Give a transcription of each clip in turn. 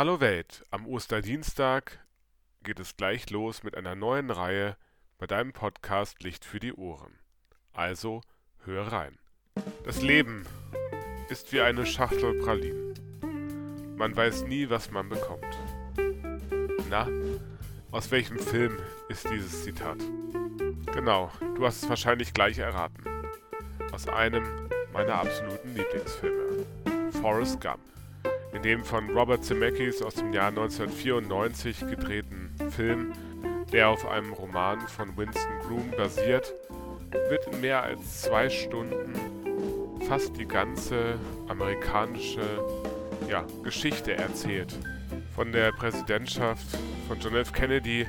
Hallo Welt, am Osterdienstag geht es gleich los mit einer neuen Reihe bei deinem Podcast Licht für die Ohren. Also hör rein. Das Leben ist wie eine Schachtel Pralinen. Man weiß nie, was man bekommt. Na, aus welchem Film ist dieses Zitat? Genau, du hast es wahrscheinlich gleich erraten. Aus einem meiner absoluten Lieblingsfilme. Forrest Gump. In dem von Robert Zemeckis aus dem Jahr 1994 gedrehten Film, der auf einem Roman von Winston Groom basiert, wird in mehr als zwei Stunden fast die ganze amerikanische ja, Geschichte erzählt. Von der Präsidentschaft von John F. Kennedy,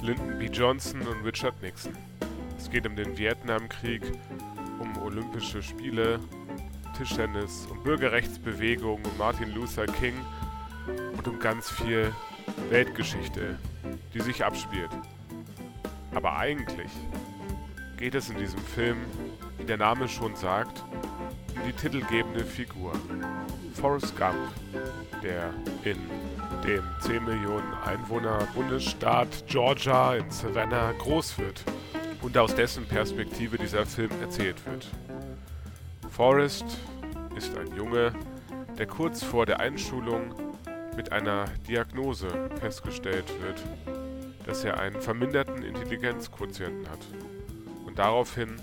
Lyndon B. Johnson und Richard Nixon. Es geht um den Vietnamkrieg, um Olympische Spiele, Tischtennis, um Bürgerrechtsbewegung, um Martin Luther King und um ganz viel Weltgeschichte, die sich abspielt. Aber eigentlich geht es in diesem Film, wie der Name schon sagt, um die titelgebende Figur. Forrest Gump, der in dem 10 Millionen Einwohner Bundesstaat Georgia in Savannah groß wird und aus dessen Perspektive dieser Film erzählt wird. Forrest ist ein Junge, der kurz vor der Einschulung mit einer Diagnose festgestellt wird, dass er einen verminderten Intelligenzquotienten hat und daraufhin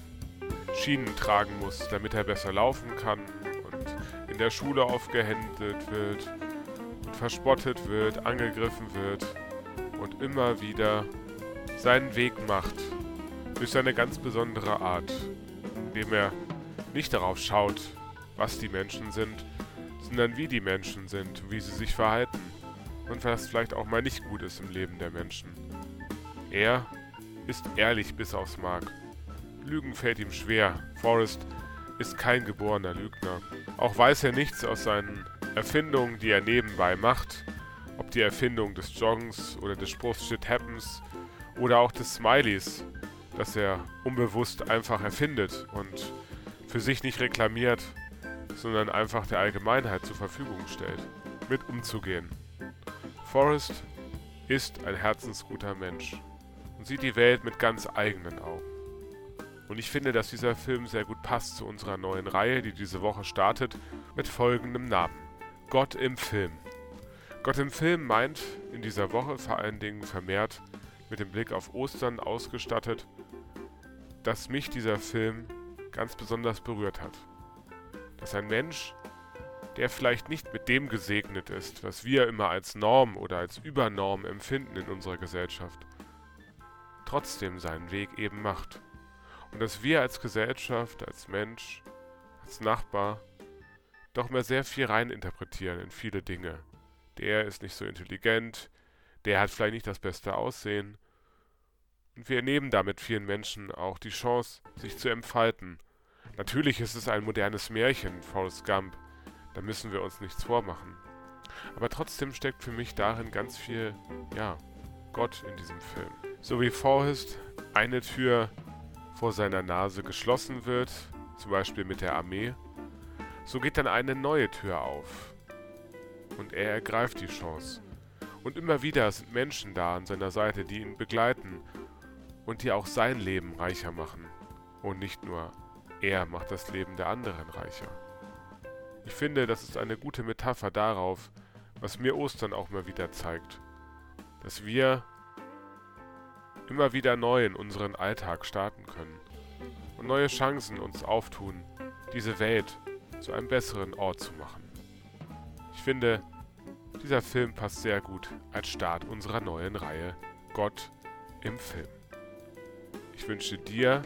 Schienen tragen muss, damit er besser laufen kann und in der Schule aufgehändet wird und verspottet wird, angegriffen wird und immer wieder seinen Weg macht durch seine ganz besondere Art, indem er nicht darauf schaut, was die Menschen sind, sondern wie die Menschen sind, wie sie sich verhalten und was vielleicht auch mal nicht gut ist im Leben der Menschen. Er ist ehrlich bis aufs Mark. Lügen fällt ihm schwer. Forrest ist kein geborener Lügner. Auch weiß er nichts aus seinen Erfindungen, die er nebenbei macht, ob die Erfindung des Joggens oder des Spruchs Shit Happens oder auch des Smileys, das er unbewusst einfach erfindet und für sich nicht reklamiert, sondern einfach der Allgemeinheit zur Verfügung stellt, mit umzugehen. Forrest ist ein herzensguter Mensch und sieht die Welt mit ganz eigenen Augen. Und ich finde, dass dieser Film sehr gut passt zu unserer neuen Reihe, die diese Woche startet, mit folgendem Namen. Gott im Film. Gott im Film meint in dieser Woche vor allen Dingen vermehrt mit dem Blick auf Ostern ausgestattet, dass mich dieser Film ganz besonders berührt hat. Dass ein Mensch, der vielleicht nicht mit dem gesegnet ist, was wir immer als Norm oder als Übernorm empfinden in unserer Gesellschaft, trotzdem seinen Weg eben macht. Und dass wir als Gesellschaft, als Mensch, als Nachbar doch mehr sehr viel reininterpretieren in viele Dinge. Der ist nicht so intelligent, der hat vielleicht nicht das beste Aussehen. Und wir nehmen damit vielen Menschen auch die Chance, sich zu entfalten Natürlich ist es ein modernes Märchen, Forrest Gump. Da müssen wir uns nichts vormachen. Aber trotzdem steckt für mich darin ganz viel, ja, Gott in diesem Film. So wie Forrest eine Tür vor seiner Nase geschlossen wird, zum Beispiel mit der Armee, so geht dann eine neue Tür auf. Und er ergreift die Chance. Und immer wieder sind Menschen da an seiner Seite, die ihn begleiten und die auch sein Leben reicher machen. Und nicht nur er macht das Leben der anderen reicher. Ich finde, das ist eine gute Metapher darauf, was mir Ostern auch mal wieder zeigt. Dass wir immer wieder neu in unseren Alltag starten können und neue Chancen uns auftun, diese Welt zu einem besseren Ort zu machen. Ich finde, dieser Film passt sehr gut als Start unserer neuen Reihe Gott im Film. Ich wünsche dir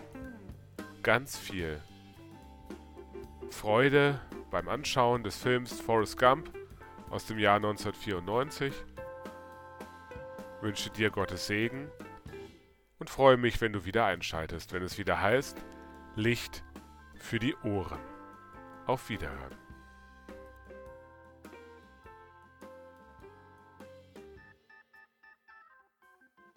ganz viel Freude beim Anschauen des Films Forrest Gump aus dem Jahr 1994. Wünsche dir Gottes Segen und freue mich, wenn du wieder einschaltest, wenn es wieder heißt Licht für die Ohren. Auf Wiederhören.